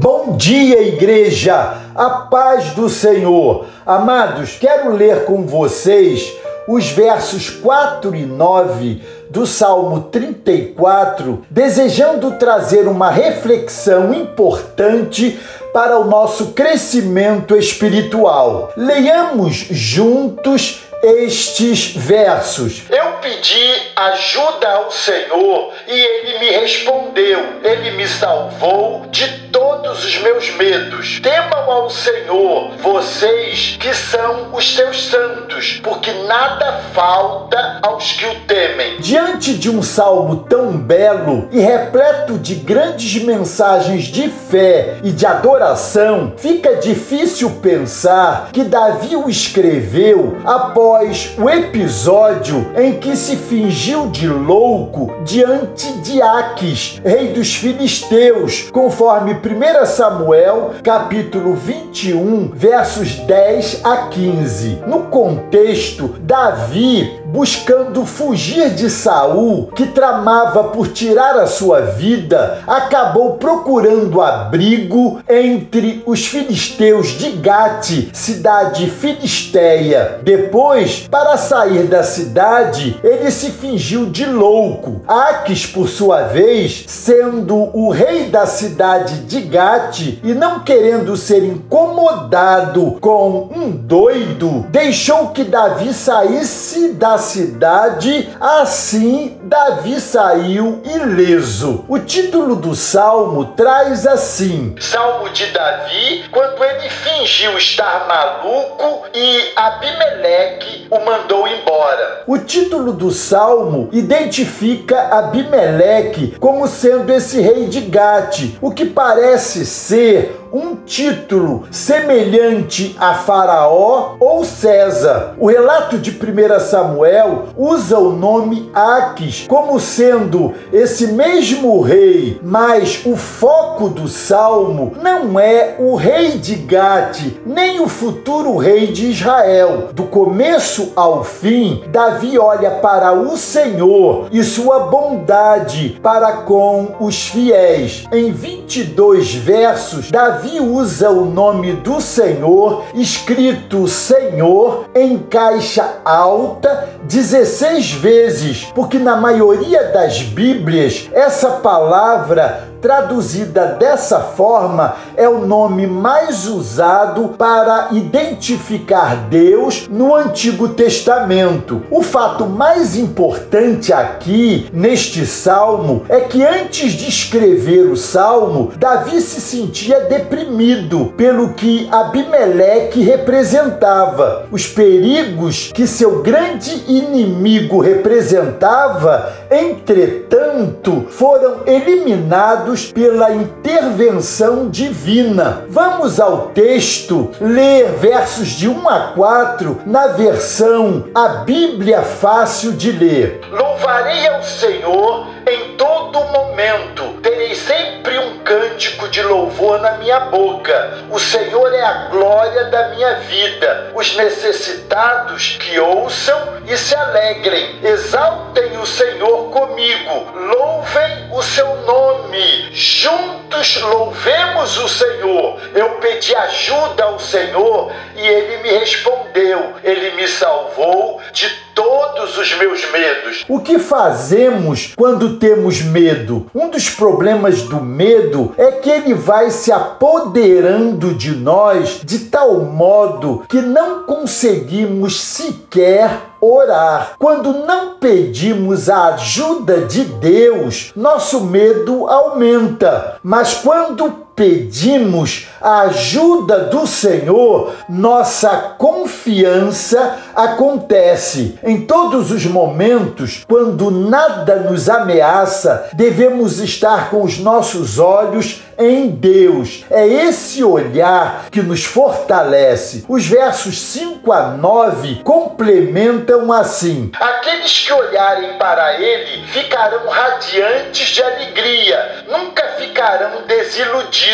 Bom dia, igreja! A paz do Senhor. Amados, quero ler com vocês os versos 4 e 9 do Salmo 34, desejando trazer uma reflexão importante para o nosso crescimento espiritual. Leiamos juntos estes versos. Eu pedi ajuda ao Senhor e ele me respondeu. Ele me salvou de todos os meus medos. Temam ao Senhor, vocês que são os seus santos, porque nada falta aos que o temem. Diante de um salmo tão belo e repleto de grandes mensagens de fé e de adoração, fica difícil pensar que Davi o escreveu após o episódio em que se fingiu de louco diante de Aques, rei dos filisteus, conforme 1 Samuel, capítulo 21, versos 10 a 15. No contexto, Davi buscando fugir de Saul, que tramava por tirar a sua vida, acabou procurando abrigo entre os filisteus de Gate, cidade filisteia. Depois, para sair da cidade, ele se fingiu de louco. Aques, por sua vez, sendo o rei da cidade de Gate e não querendo ser incomodado com um doido, deixou que Davi saísse da cidade, assim Davi saiu ileso. O título do salmo traz assim: Salmo de Davi, quando ele fingiu estar maluco e Abimeleque o mandou embora. O título do salmo identifica Abimeleque como sendo esse rei de Gate, o que parece ser um título semelhante a Faraó ou César. O relato de 1 Samuel usa o nome Aques como sendo esse mesmo rei, mas o foco do salmo não é o rei de Gate, nem o futuro rei de Israel. Do começo ao fim, Davi olha para o Senhor e sua bondade para com os fiéis. Em 22 versos, Davi Davi usa o nome do Senhor, escrito Senhor, em caixa alta, 16 vezes, porque na maioria das Bíblias essa palavra traduzida dessa forma, é o nome mais usado para identificar Deus no Antigo Testamento. O fato mais importante aqui neste salmo é que antes de escrever o salmo, Davi se sentia deprimido pelo que Abimeleque representava. Os perigos que seu grande inimigo representava, entretanto, foram eliminados pela intervenção divina. Vamos ao texto ler versos de 1 a 4 na versão A Bíblia Fácil de Ler. Louvarei ao Senhor em todo momento, terei sempre um cântico de louvor na minha boca. O Senhor é a glória da minha vida. Os necessitados que ouçam e se alegrem, exaltem o Senhor comigo, louvem o seu nome me junto Juntos louvemos o Senhor. Eu pedi ajuda ao Senhor e ele me respondeu. Ele me salvou de todos os meus medos. O que fazemos quando temos medo? Um dos problemas do medo é que ele vai se apoderando de nós de tal modo que não conseguimos sequer orar. Quando não pedimos a ajuda de Deus, nosso medo aumenta. Mas quando pedimos a ajuda do Senhor, nossa confiança acontece. Em todos os momentos, quando nada nos ameaça, devemos estar com os nossos olhos em Deus. É esse olhar que nos fortalece. Os versos 5 a 9 complementam assim: Aqueles que olharem para ele ficarão radiantes de alegria, nunca ficarão desiludidos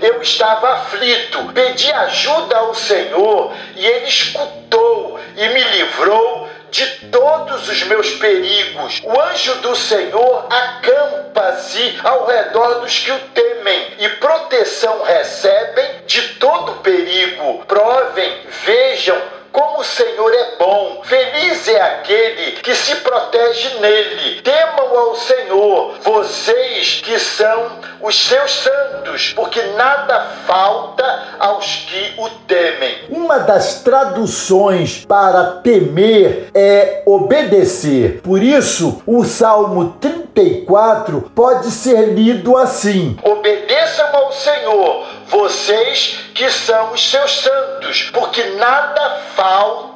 eu estava aflito, pedi ajuda ao Senhor e ele escutou e me livrou de todos os meus perigos. O anjo do Senhor acampa-se ao redor dos que o temem e proteção recebem de todo perigo. Provem, vejam como o Senhor é bom. Feliz é aquele que se protege nele. Vocês que são os seus santos, porque nada falta aos que o temem. Uma das traduções para temer é obedecer. Por isso, o Salmo 34 pode ser lido assim: Obedeçam ao Senhor, vocês que são os seus santos, porque nada falta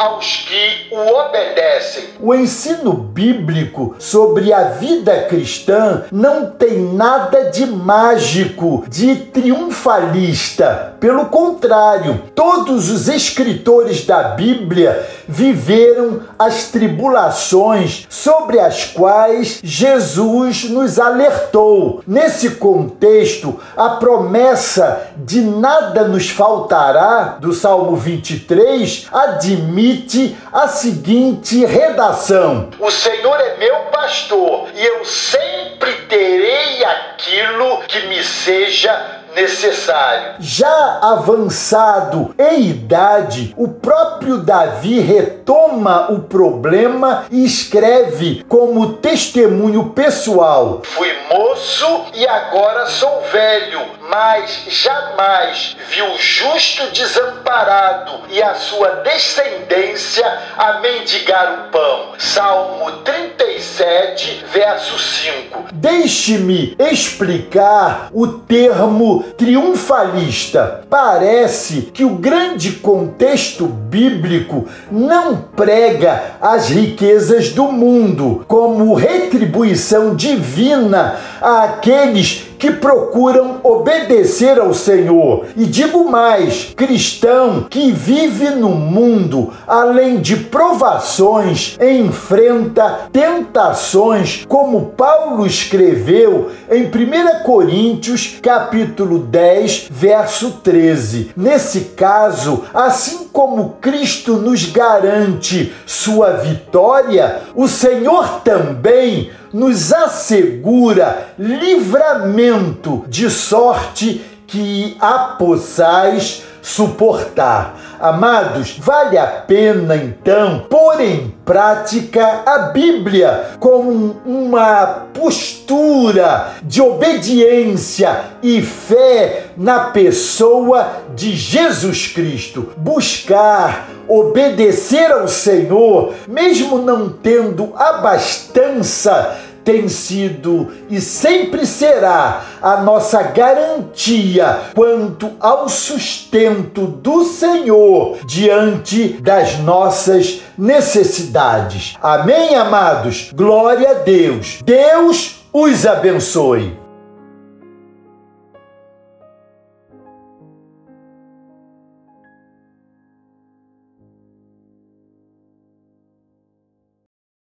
aos que o obedecem. O ensino bíblico sobre a vida cristã não tem nada de mágico, de triunfalista. Pelo contrário, todos os escritores da Bíblia viveram as tribulações sobre as quais Jesus nos alertou. Nesse contexto, a promessa de nada nos faltará do Salmo 23 admite permite a seguinte redação: O Senhor é meu pastor e eu sempre terei aquilo que me seja necessário. Já avançado em idade, o próprio Davi retoma o problema e escreve como testemunho pessoal: Fui moço e agora sou velho, mas jamais vi o justo desamparado e a sua descendência a mendigar o pão. Salmo 37, verso 5. Deixe-me explicar o termo triunfalista. Parece que o grande contexto bíblico não prega as riquezas do mundo como retribuição divina àqueles que procuram obedecer ao Senhor. E digo mais: cristão que vive no mundo, além de provações, enfrenta tentações, como Paulo escreveu em 1 Coríntios, capítulo 10, verso 13. Nesse caso, assim como Cristo nos garante sua vitória, o Senhor também nos assegura livramento de sorte que a possais suportar. Amados, vale a pena então pôr em prática a Bíblia como uma postura de obediência e fé na pessoa de Jesus Cristo. Buscar obedecer ao Senhor, mesmo não tendo abastança tem sido e sempre será a nossa garantia quanto ao sustento do Senhor diante das nossas necessidades. Amém, amados? Glória a Deus. Deus os abençoe.